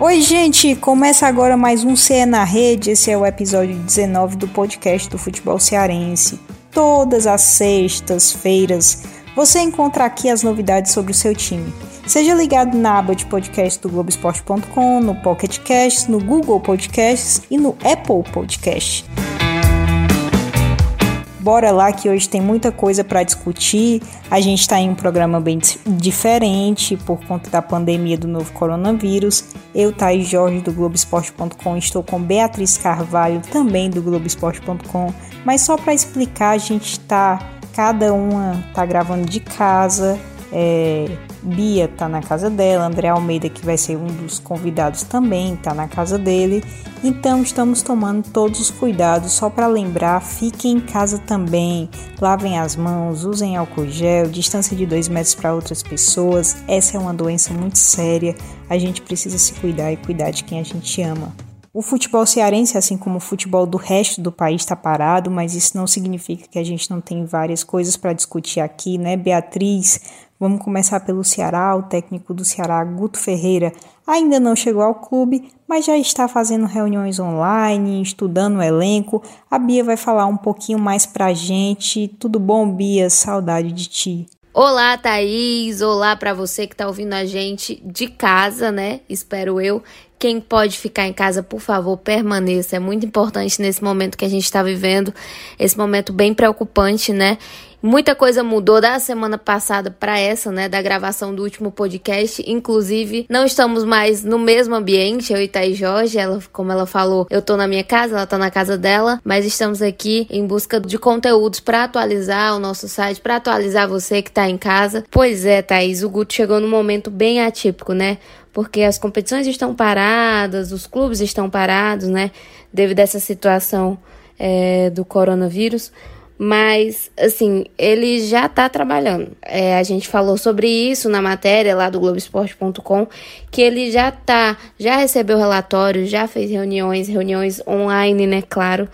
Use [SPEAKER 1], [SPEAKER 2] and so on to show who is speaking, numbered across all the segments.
[SPEAKER 1] Oi, gente! Começa agora mais um CE na Rede. Esse é o episódio 19 do podcast do futebol cearense. Todas as sextas-feiras você encontra aqui as novidades sobre o seu time. Seja ligado na aba de podcast do Globoesporte.com, no Pocket Casts, no Google Podcasts e no Apple Podcast. Bora lá que hoje tem muita coisa para discutir. A gente está em um programa bem diferente por conta da pandemia do novo coronavírus. Eu, Thaís Jorge, do Globoesporte.com, estou com Beatriz Carvalho, também do Globoesporte.com. Mas só para explicar, a gente está, cada uma está gravando de casa. É, Bia tá na casa dela, André Almeida, que vai ser um dos convidados, também tá na casa dele. Então estamos tomando todos os cuidados só para lembrar, fiquem em casa também, lavem as mãos, usem álcool gel, distância de 2 metros para outras pessoas. Essa é uma doença muito séria, a gente precisa se cuidar e cuidar de quem a gente ama. O futebol cearense, assim como o futebol do resto do país, está parado, mas isso não significa que a gente não tem várias coisas para discutir aqui, né, Beatriz? Vamos começar pelo Ceará. O técnico do Ceará, Guto Ferreira, ainda não chegou ao clube, mas já está fazendo reuniões online, estudando o elenco. A Bia vai falar um pouquinho mais pra gente. Tudo bom, Bia? Saudade de ti.
[SPEAKER 2] Olá, Thaís! Olá para você que está ouvindo a gente de casa, né? Espero eu. Quem pode ficar em casa, por favor, permaneça. É muito importante nesse momento que a gente está vivendo, esse momento bem preocupante, né? Muita coisa mudou da semana passada para essa, né, da gravação do último podcast. Inclusive, não estamos mais no mesmo ambiente, eu e Thaís Jorge. Ela, como ela falou, eu tô na minha casa, ela tá na casa dela, mas estamos aqui em busca de conteúdos para atualizar o nosso site, para atualizar você que tá em casa. Pois é, Thaís, o Guto chegou num momento bem atípico, né? Porque as competições estão paradas, os clubes estão parados, né? Devido a essa situação é, do coronavírus. Mas, assim, ele já está trabalhando. É, a gente falou sobre isso na matéria lá do Globoesporte.com, que ele já tá, já recebeu relatórios, já fez reuniões, reuniões online, né, claro,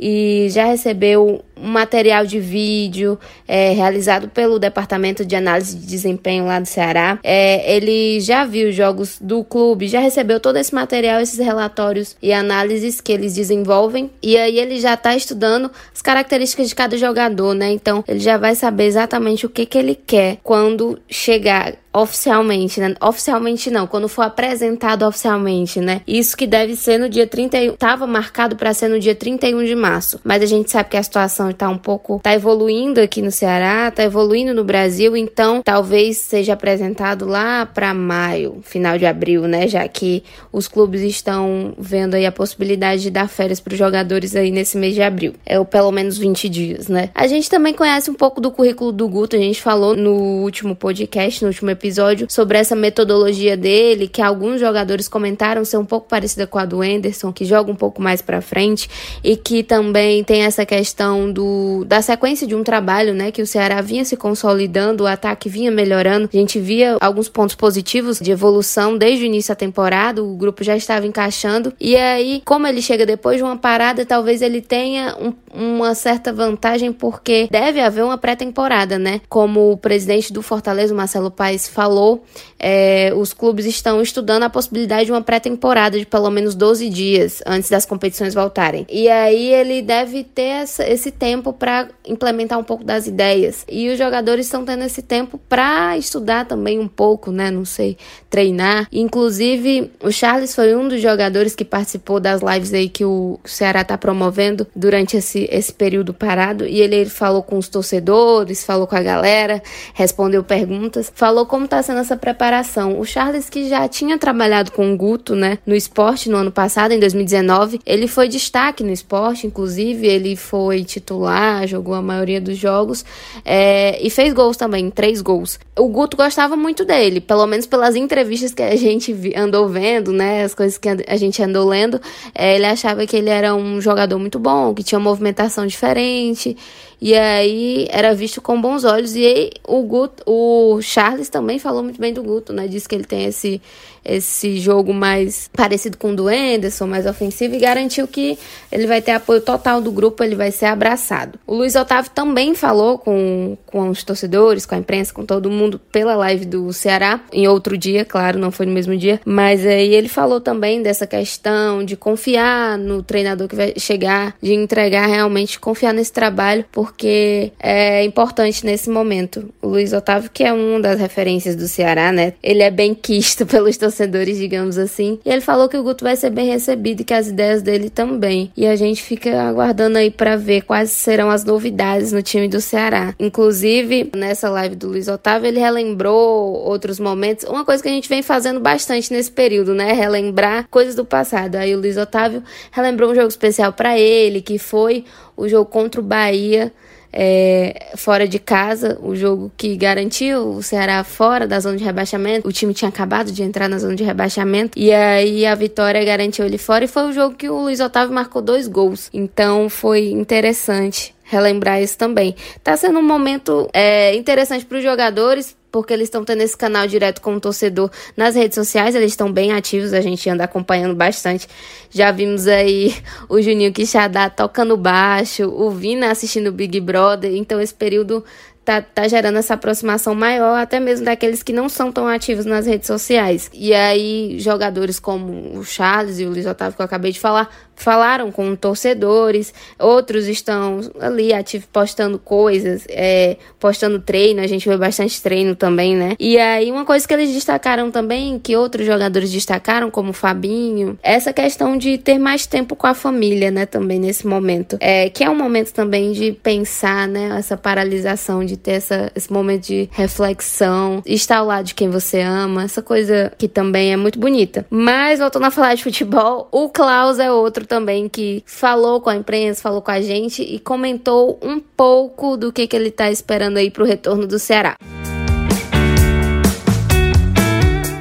[SPEAKER 2] e já recebeu um material de vídeo é, realizado pelo Departamento de Análise de Desempenho lá do Ceará. É, ele já viu jogos do clube, já recebeu todo esse material, esses relatórios e análises que eles desenvolvem. E aí ele já está estudando as características de cada jogador, né? Então ele já vai saber exatamente o que, que ele quer quando chegar oficialmente, né? Oficialmente não, quando for apresentado oficialmente, né? Isso que deve ser no dia 31, tava marcado para ser no dia 31 de março, mas a gente sabe que a situação tá um pouco tá evoluindo aqui no Ceará, tá evoluindo no Brasil, então talvez seja apresentado lá para maio, final de abril, né? Já que os clubes estão vendo aí a possibilidade de dar férias para os jogadores aí nesse mês de abril. É o pelo menos 20 dias, né? A gente também conhece um pouco do currículo do Guto, a gente falou no último podcast, no último episódio sobre essa metodologia dele, que alguns jogadores comentaram ser um pouco parecida com a do Anderson, que joga um pouco mais para frente e que também tem essa questão do da sequência de um trabalho, né, que o Ceará vinha se consolidando, o ataque vinha melhorando. A gente via alguns pontos positivos de evolução desde o início da temporada, o grupo já estava encaixando. E aí, como ele chega depois de uma parada, talvez ele tenha um, uma certa vantagem porque deve haver uma pré-temporada, né? Como o presidente do Fortaleza, Marcelo Paes, falou, é, os clubes estão estudando a possibilidade de uma pré-temporada de pelo menos 12 dias antes das competições voltarem. E aí ele deve ter essa, esse tempo para implementar um pouco das ideias. E os jogadores estão tendo esse tempo para estudar também um pouco, né? Não sei, treinar. Inclusive, o Charles foi um dos jogadores que participou das lives aí que o Ceará tá promovendo durante esse, esse período parado. E ele, ele falou com os torcedores, falou com a galera, respondeu perguntas, falou como como está sendo essa preparação. O Charles, que já tinha trabalhado com o Guto, né, no esporte no ano passado, em 2019, ele foi destaque no esporte, inclusive, ele foi titular, jogou a maioria dos jogos é, e fez gols também, três gols. O Guto gostava muito dele, pelo menos pelas entrevistas que a gente andou vendo, né, as coisas que a gente andou lendo, é, ele achava que ele era um jogador muito bom, que tinha uma movimentação diferente, e aí era visto com bons olhos. E aí, o, Guto, o Charles também também falou muito bem do Guto, né? Disse que ele tem esse, esse jogo mais parecido com o do Anderson, mais ofensivo, e garantiu que ele vai ter apoio total do grupo, ele vai ser abraçado. O Luiz Otávio também falou com, com os torcedores, com a imprensa, com todo mundo, pela live do Ceará, em outro dia, claro, não foi no mesmo dia, mas aí ele falou também dessa questão de confiar no treinador que vai chegar, de entregar realmente, confiar nesse trabalho, porque é importante nesse momento. O Luiz Otávio, que é uma das referências do Ceará, né? Ele é bem quisto pelos torcedores, digamos assim. E ele falou que o Guto vai ser bem recebido e que as ideias dele também. E a gente fica aguardando aí para ver quais serão as novidades no time do Ceará. Inclusive, nessa live do Luiz Otávio, ele relembrou outros momentos. Uma coisa que a gente vem fazendo bastante nesse período, né? Relembrar coisas do passado. Aí o Luiz Otávio relembrou um jogo especial para ele, que foi o jogo contra o Bahia é, fora de casa, o jogo que garantiu o Ceará fora da zona de rebaixamento. O time tinha acabado de entrar na zona de rebaixamento e aí a vitória garantiu ele fora e foi o jogo que o Luiz Otávio marcou dois gols. Então foi interessante relembrar isso também. Tá sendo um momento é, interessante para os jogadores, porque eles estão tendo esse canal direto com o torcedor nas redes sociais, eles estão bem ativos, a gente anda acompanhando bastante. Já vimos aí o Juninho Quixadá tocando baixo, o Vina assistindo o Big Brother, então esse período tá, tá gerando essa aproximação maior, até mesmo daqueles que não são tão ativos nas redes sociais. E aí, jogadores como o Charles e o Luiz Otávio, que eu acabei de falar, falaram com torcedores, outros estão ali ativos postando coisas, é, postando treino, a gente vê bastante treino também, né? E aí, uma coisa que eles destacaram também, que outros jogadores destacaram, como o Fabinho, essa questão de ter mais tempo com a família, né, também nesse momento. É, que é um momento também de pensar, né, essa paralisação, de ter essa, esse momento de reflexão, estar ao lado de quem você ama, essa coisa que também é muito bonita. Mas, voltando a falar de futebol, o Klaus é outro também que falou com a imprensa, falou com a gente e comentou um pouco do que, que ele está esperando aí para o retorno do Ceará.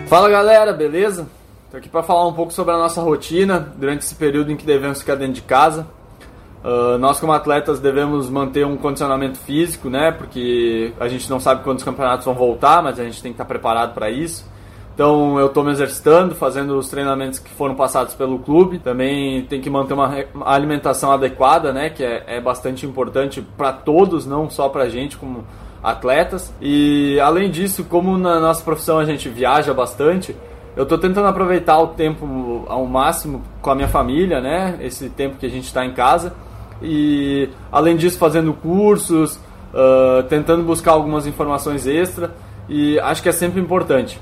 [SPEAKER 3] Fala galera, beleza? Tô aqui para falar um pouco sobre a nossa rotina durante esse período em que devemos ficar dentro de casa. Uh, nós como atletas devemos manter um condicionamento físico, né? Porque a gente não sabe quando os campeonatos vão voltar, mas a gente tem que estar preparado para isso. Então eu estou me exercitando, fazendo os treinamentos que foram passados pelo clube. Também tem que manter uma alimentação adequada, né? Que é, é bastante importante para todos, não só para a gente como atletas. E além disso, como na nossa profissão a gente viaja bastante, eu estou tentando aproveitar o tempo ao máximo com a minha família, né? Esse tempo que a gente está em casa. E além disso, fazendo cursos, uh, tentando buscar algumas informações extra. E acho que é sempre importante.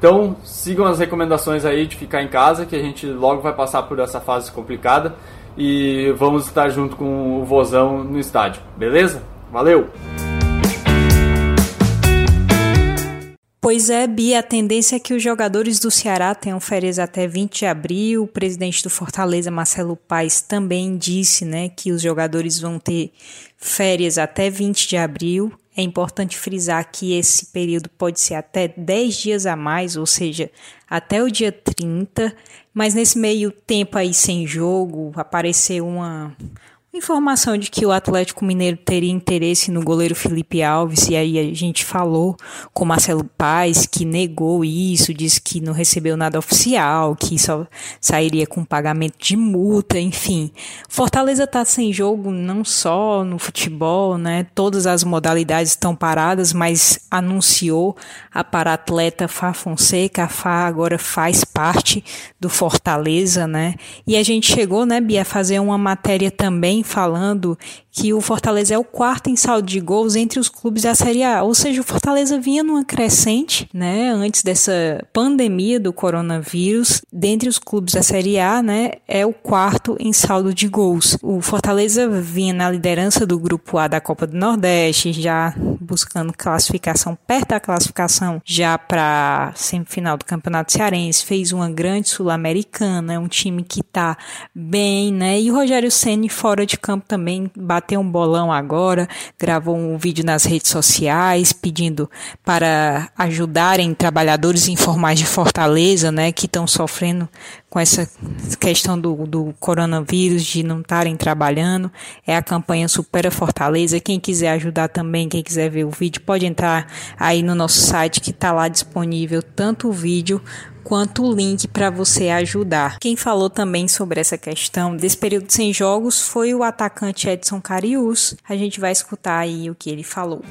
[SPEAKER 3] Então, sigam as recomendações aí de ficar em casa, que a gente logo vai passar por essa fase complicada e vamos estar junto com o Vozão no estádio, beleza? Valeu!
[SPEAKER 1] Pois é, Bia, a tendência é que os jogadores do Ceará tenham férias até 20 de abril. O presidente do Fortaleza, Marcelo Paes, também disse né, que os jogadores vão ter férias até 20 de abril. É importante frisar que esse período pode ser até 10 dias a mais, ou seja, até o dia 30, mas nesse meio tempo aí sem jogo, apareceu uma Informação de que o Atlético Mineiro teria interesse no goleiro Felipe Alves, e aí a gente falou com Marcelo Paes, que negou isso, disse que não recebeu nada oficial, que só sairia com pagamento de multa, enfim. Fortaleza está sem jogo não só no futebol, né? Todas as modalidades estão paradas, mas anunciou a para-atleta Fá Fonseca, a Fá agora faz parte do Fortaleza, né? E a gente chegou, né, Bia, a fazer uma matéria também falando que o Fortaleza é o quarto em saldo de gols entre os clubes da Série A. Ou seja, o Fortaleza vinha numa crescente, né, antes dessa pandemia do coronavírus. Dentre os clubes da Série A, né, é o quarto em saldo de gols. O Fortaleza vinha na liderança do grupo A da Copa do Nordeste, já buscando classificação perto da classificação já para semifinal do Campeonato Cearense, fez uma grande sul-americana, é um time que está bem, né? E o Rogério Ceni fora de campo também bateu bateu um bolão agora, gravou um vídeo nas redes sociais pedindo para ajudarem trabalhadores informais de Fortaleza, né, que estão sofrendo com essa questão do, do coronavírus, de não estarem trabalhando. É a campanha Supera Fortaleza. Quem quiser ajudar também, quem quiser ver o vídeo, pode entrar aí no nosso site que está lá disponível tanto o vídeo quanto o link para você ajudar. Quem falou também sobre essa questão desse período sem jogos foi o atacante Edson Carius. A gente vai escutar aí o que ele falou.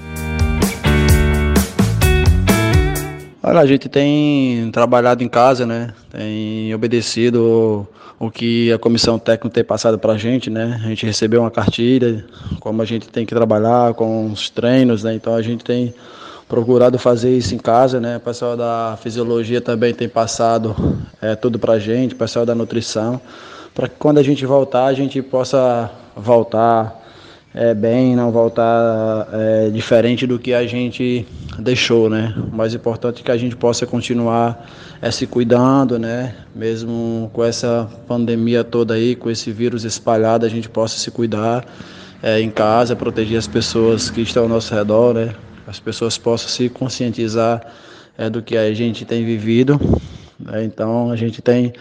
[SPEAKER 4] Olha, a gente tem trabalhado em casa, né? Tem obedecido o que a comissão técnica tem passado para a gente, né? A gente recebeu uma cartilha, como a gente tem que trabalhar com os treinos, né? Então a gente tem procurado fazer isso em casa, né? O pessoal da fisiologia também tem passado é, tudo para a gente, o pessoal da nutrição, para que quando a gente voltar, a gente possa voltar é, bem, não voltar é, diferente do que a gente deixou, né? O mais importante é que a gente possa continuar é, se cuidando, né? Mesmo com essa pandemia toda aí, com esse vírus espalhado, a gente possa se cuidar é, em casa, proteger as pessoas que estão ao nosso redor, né? As pessoas possam se conscientizar é, do que a gente tem vivido. Né? Então a gente tem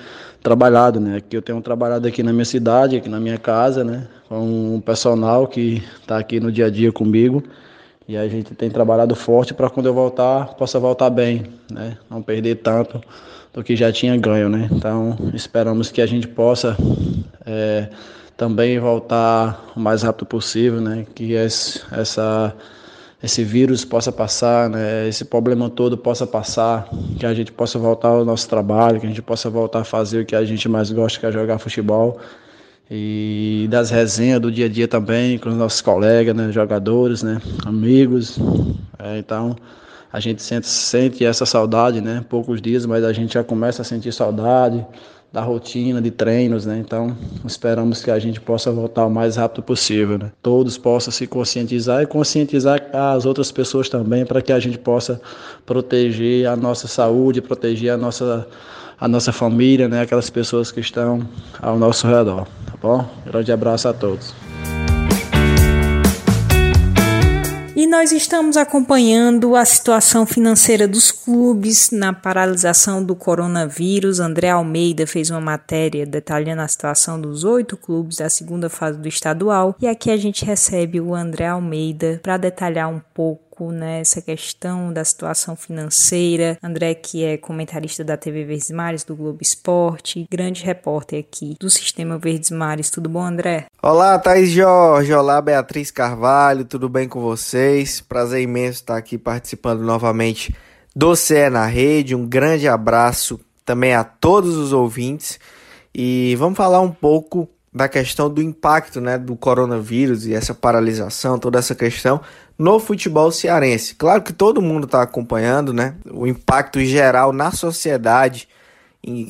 [SPEAKER 4] trabalhado, né? Que eu tenho trabalhado aqui na minha cidade, aqui na minha casa, né? Com um personal que está aqui no dia a dia comigo. E a gente tem trabalhado forte para quando eu voltar, possa voltar bem, né? Não perder tanto do que já tinha ganho, né? Então, esperamos que a gente possa é, também voltar o mais rápido possível, né? Que esse, essa esse vírus possa passar, né, esse problema todo possa passar, que a gente possa voltar ao nosso trabalho, que a gente possa voltar a fazer o que a gente mais gosta, que é jogar futebol. E das resenhas do dia a dia também com os nossos colegas, né, jogadores, né, amigos. É, então, a gente sente, sente essa saudade, né, poucos dias, mas a gente já começa a sentir saudade da rotina de treinos, né? Então, esperamos que a gente possa voltar o mais rápido possível, né? Todos possam se conscientizar e conscientizar as outras pessoas também para que a gente possa proteger a nossa saúde, proteger a nossa a nossa família, né? Aquelas pessoas que estão ao nosso redor, tá bom? Grande abraço a todos.
[SPEAKER 1] E nós estamos acompanhando a situação financeira dos clubes na paralisação do coronavírus. André Almeida fez uma matéria detalhando a situação dos oito clubes da segunda fase do estadual. E aqui a gente recebe o André Almeida para detalhar um pouco pouco nessa questão da situação financeira. André, que é comentarista da TV Verdes Mares, do Globo Esporte, grande repórter aqui do Sistema Verdes Mares. Tudo bom, André?
[SPEAKER 5] Olá, Thaís Jorge. Olá, Beatriz Carvalho. Tudo bem com vocês? Prazer imenso estar aqui participando novamente do CE na Rede. Um grande abraço também a todos os ouvintes. E vamos falar um pouco da questão do impacto né, do coronavírus e essa paralisação, toda essa questão no futebol cearense. Claro que todo mundo está acompanhando né, o impacto geral na sociedade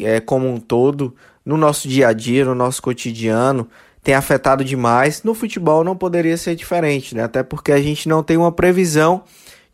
[SPEAKER 5] é, como um todo, no nosso dia a dia, no nosso cotidiano, tem afetado demais. No futebol não poderia ser diferente, né? até porque a gente não tem uma previsão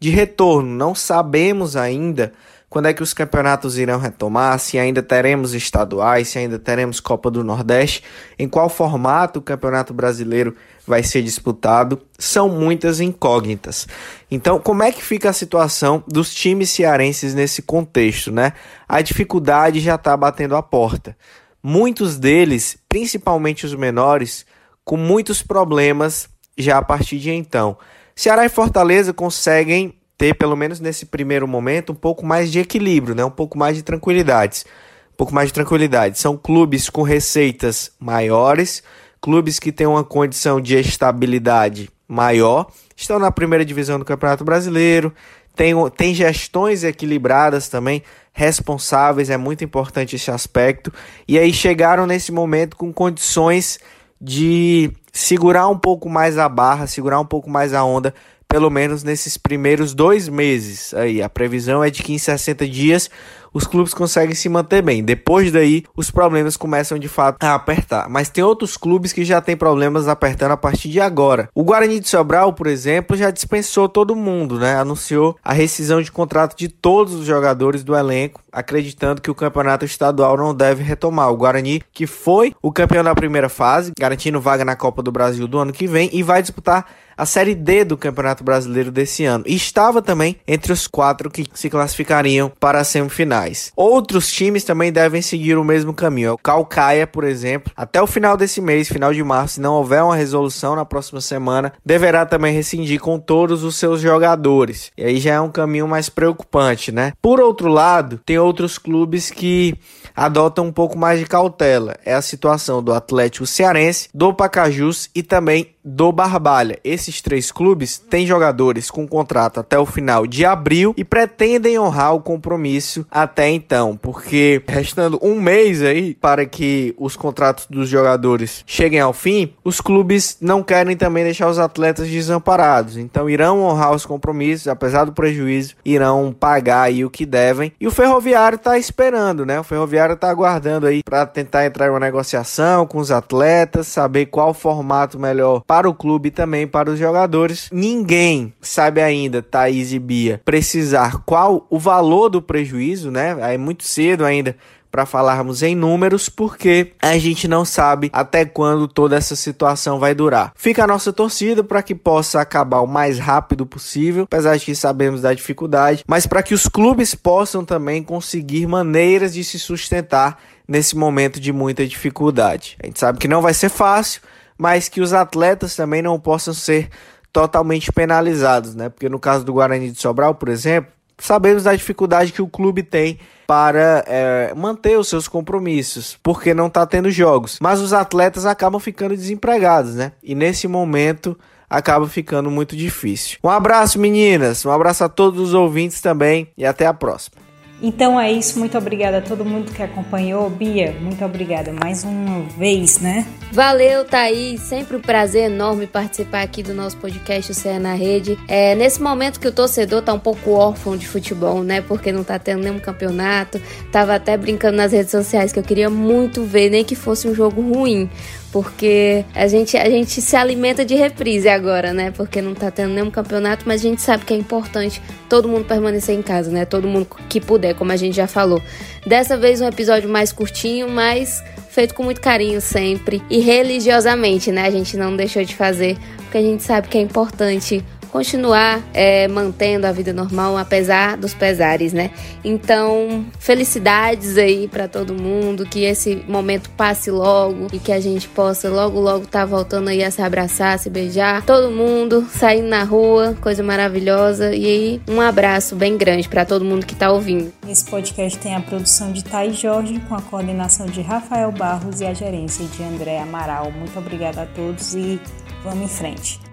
[SPEAKER 5] de retorno, não sabemos ainda quando é que os campeonatos irão retomar, se ainda teremos estaduais, se ainda teremos Copa do Nordeste, em qual formato o Campeonato Brasileiro vai ser disputado, são muitas incógnitas. Então, como é que fica a situação dos times cearenses nesse contexto, né? A dificuldade já está batendo a porta. Muitos deles, principalmente os menores, com muitos problemas já a partir de então. Ceará e Fortaleza conseguem ter, pelo menos nesse primeiro momento, um pouco mais de equilíbrio, né? um pouco mais de tranquilidade. Um pouco mais de tranquilidade. São clubes com receitas maiores, clubes que têm uma condição de estabilidade maior, estão na primeira divisão do Campeonato Brasileiro, tem, tem gestões equilibradas também, responsáveis, é muito importante esse aspecto. E aí chegaram nesse momento com condições de segurar um pouco mais a barra, segurar um pouco mais a onda pelo menos nesses primeiros dois meses. Aí a previsão é de que em 60 dias os clubes conseguem se manter bem. Depois daí, os problemas começam de fato a apertar. Mas tem outros clubes que já têm problemas apertando a partir de agora. O Guarani de Sobral, por exemplo, já dispensou todo mundo, né? Anunciou a rescisão de contrato de todos os jogadores do elenco, acreditando que o campeonato estadual não deve retomar. O Guarani, que foi o campeão da primeira fase, garantindo vaga na Copa do Brasil do ano que vem e vai disputar a Série D do Campeonato Brasileiro desse ano. E estava também entre os quatro que se classificariam para as semifinais. Outros times também devem seguir o mesmo caminho. O Calcaia, por exemplo, até o final desse mês, final de março, se não houver uma resolução na próxima semana, deverá também rescindir com todos os seus jogadores. E aí já é um caminho mais preocupante, né? Por outro lado, tem outros clubes que adotam um pouco mais de cautela. É a situação do Atlético Cearense, do Pacajus e também do Barbalha. Esses três clubes têm jogadores com contrato até o final de abril e pretendem honrar o compromisso até então, porque restando um mês aí para que os contratos dos jogadores cheguem ao fim, os clubes não querem também deixar os atletas desamparados. Então irão honrar os compromissos, apesar do prejuízo, irão pagar aí o que devem. E o Ferroviário está esperando, né? O Ferroviário está aguardando aí para tentar entrar em uma negociação com os atletas, saber qual formato melhor para o clube e também para os jogadores. Ninguém sabe ainda, Thaís e Bia, precisar qual o valor do prejuízo, né? É muito cedo ainda para falarmos em números, porque a gente não sabe até quando toda essa situação vai durar. Fica a nossa torcida para que possa acabar o mais rápido possível, apesar de que sabemos da dificuldade, mas para que os clubes possam também conseguir maneiras de se sustentar nesse momento de muita dificuldade. A gente sabe que não vai ser fácil, mas que os atletas também não possam ser totalmente penalizados, né? Porque no caso do Guarani de Sobral, por exemplo, sabemos da dificuldade que o clube tem para é, manter os seus compromissos, porque não está tendo jogos. Mas os atletas acabam ficando desempregados, né? E nesse momento acaba ficando muito difícil. Um abraço, meninas. Um abraço a todos os ouvintes também e até a próxima.
[SPEAKER 1] Então é isso, muito obrigada a todo mundo que acompanhou. Bia, muito obrigada mais uma vez, né?
[SPEAKER 2] Valeu, Thaís. Sempre um prazer enorme participar aqui do nosso podcast O Céu na Rede. É, nesse momento que o torcedor tá um pouco órfão de futebol, né? Porque não tá tendo nenhum campeonato. Tava até brincando nas redes sociais que eu queria muito ver, nem que fosse um jogo ruim porque a gente, a gente se alimenta de reprise agora, né? Porque não tá tendo nenhum campeonato, mas a gente sabe que é importante todo mundo permanecer em casa, né? Todo mundo que puder, como a gente já falou. Dessa vez um episódio mais curtinho, mas feito com muito carinho sempre e religiosamente, né? A gente não deixou de fazer, porque a gente sabe que é importante continuar é, mantendo a vida normal, apesar dos pesares, né? Então, felicidades aí para todo mundo, que esse momento passe logo e que a gente possa logo, logo tá voltando aí a se abraçar, se beijar, todo mundo saindo na rua, coisa maravilhosa. E aí, um abraço bem grande para todo mundo que tá ouvindo.
[SPEAKER 1] Esse podcast tem a produção de Thay Jorge, com a coordenação de Rafael Barros e a gerência de André Amaral. Muito obrigada a todos e vamos em frente.